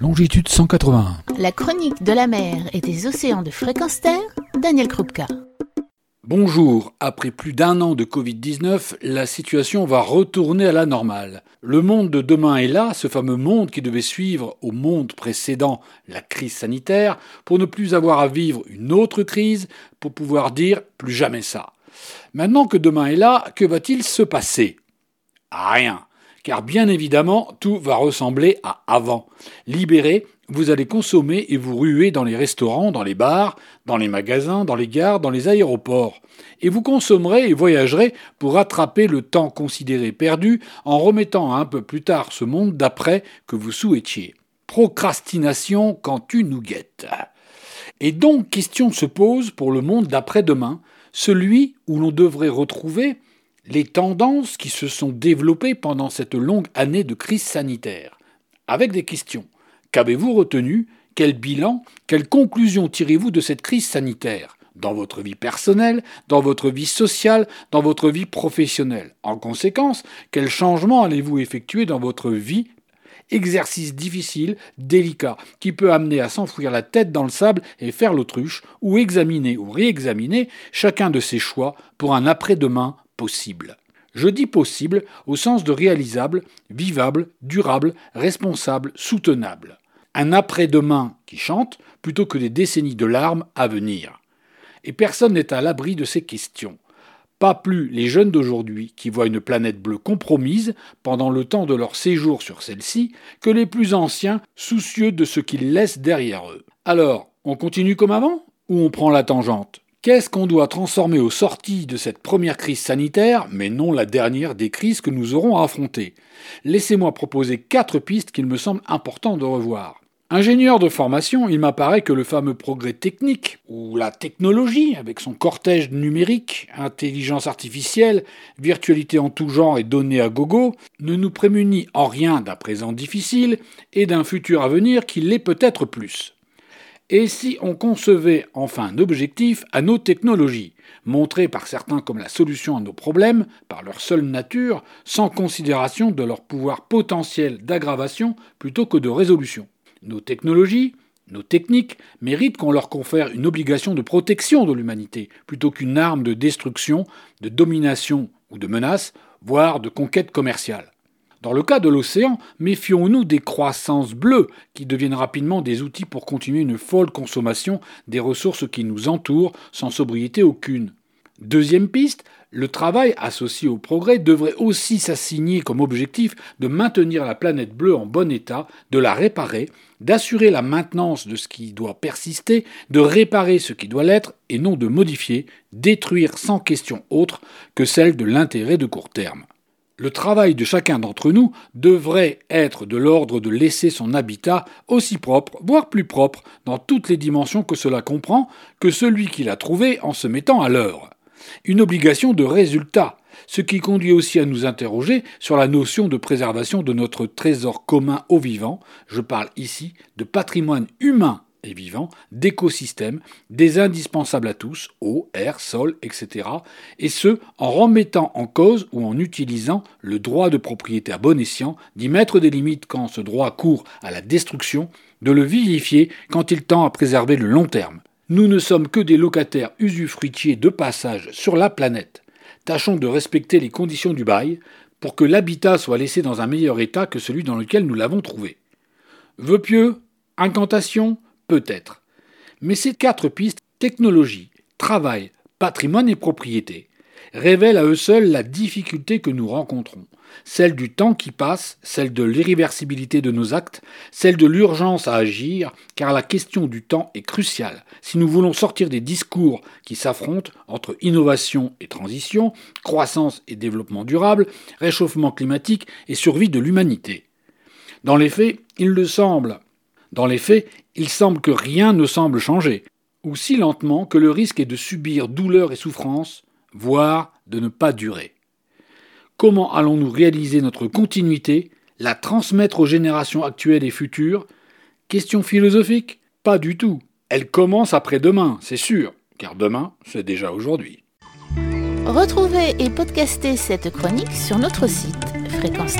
longitude 181. La chronique de la mer et des océans de fréquence terre, Daniel Krupka. Bonjour, après plus d'un an de Covid-19, la situation va retourner à la normale. Le monde de demain est là, ce fameux monde qui devait suivre au monde précédent la crise sanitaire, pour ne plus avoir à vivre une autre crise, pour pouvoir dire plus jamais ça. Maintenant que demain est là, que va-t-il se passer? Rien car bien évidemment, tout va ressembler à avant. Libéré, vous allez consommer et vous ruer dans les restaurants, dans les bars, dans les magasins, dans les gares, dans les aéroports. Et vous consommerez et voyagerez pour rattraper le temps considéré perdu en remettant un peu plus tard ce monde d'après que vous souhaitiez. Procrastination quand tu nous guettes. Et donc question se pose pour le monde d'après-demain, celui où l'on devrait retrouver les tendances qui se sont développées pendant cette longue année de crise sanitaire, avec des questions. Qu'avez-vous retenu? Quel bilan? Quelles conclusions tirez-vous de cette crise sanitaire? Dans votre vie personnelle, dans votre vie sociale, dans votre vie professionnelle. En conséquence, quels changements allez-vous effectuer dans votre vie? Exercice difficile, délicat, qui peut amener à s'enfouir la tête dans le sable et faire l'autruche, ou examiner ou réexaminer chacun de ses choix pour un après-demain possible. Je dis possible au sens de réalisable, vivable, durable, responsable, soutenable. Un après-demain qui chante plutôt que des décennies de larmes à venir. Et personne n'est à l'abri de ces questions. Pas plus les jeunes d'aujourd'hui qui voient une planète bleue compromise pendant le temps de leur séjour sur celle-ci que les plus anciens soucieux de ce qu'ils laissent derrière eux. Alors, on continue comme avant ou on prend la tangente? Qu'est-ce qu'on doit transformer aux sorties de cette première crise sanitaire, mais non la dernière des crises que nous aurons à affronter? Laissez-moi proposer quatre pistes qu'il me semble important de revoir. Ingénieur de formation, il m'apparaît que le fameux progrès technique, ou la technologie, avec son cortège numérique, intelligence artificielle, virtualité en tout genre et données à gogo, ne nous prémunit en rien d'un présent difficile et d'un futur à venir qui l'est peut-être plus. Et si on concevait enfin un objectif à nos technologies, montrées par certains comme la solution à nos problèmes, par leur seule nature, sans considération de leur pouvoir potentiel d'aggravation plutôt que de résolution Nos technologies, nos techniques méritent qu'on leur confère une obligation de protection de l'humanité, plutôt qu'une arme de destruction, de domination ou de menace, voire de conquête commerciale. Dans le cas de l'océan, méfions-nous des croissances bleues qui deviennent rapidement des outils pour continuer une folle consommation des ressources qui nous entourent sans sobriété aucune. Deuxième piste, le travail associé au progrès devrait aussi s'assigner comme objectif de maintenir la planète bleue en bon état, de la réparer, d'assurer la maintenance de ce qui doit persister, de réparer ce qui doit l'être et non de modifier, détruire sans question autre que celle de l'intérêt de court terme. Le travail de chacun d'entre nous devrait être de l'ordre de laisser son habitat aussi propre, voire plus propre, dans toutes les dimensions que cela comprend, que celui qui l'a trouvé en se mettant à l'heure. Une obligation de résultat, ce qui conduit aussi à nous interroger sur la notion de préservation de notre trésor commun au vivant, je parle ici de patrimoine humain et vivant, d'écosystèmes, des indispensables à tous, eau, air, sol, etc., et ce, en remettant en cause ou en utilisant le droit de propriété à bon escient, d'y mettre des limites quand ce droit court à la destruction, de le vivifier quand il tend à préserver le long terme. Nous ne sommes que des locataires usufruitiers de passage sur la planète. Tâchons de respecter les conditions du bail pour que l'habitat soit laissé dans un meilleur état que celui dans lequel nous l'avons trouvé. Vœux pieux Incantation Peut-être. Mais ces quatre pistes, technologie, travail, patrimoine et propriété, révèlent à eux seuls la difficulté que nous rencontrons, celle du temps qui passe, celle de l'irréversibilité de nos actes, celle de l'urgence à agir, car la question du temps est cruciale si nous voulons sortir des discours qui s'affrontent entre innovation et transition, croissance et développement durable, réchauffement climatique et survie de l'humanité. Dans les faits, il le semble dans les faits, il semble que rien ne semble changer, ou si lentement que le risque est de subir douleur et souffrance, voire de ne pas durer. Comment allons-nous réaliser notre continuité, la transmettre aux générations actuelles et futures? Question philosophique? Pas du tout. Elle commence après-demain, c'est sûr, car demain, c'est déjà aujourd'hui. Retrouvez et podcastez cette chronique sur notre site fréquence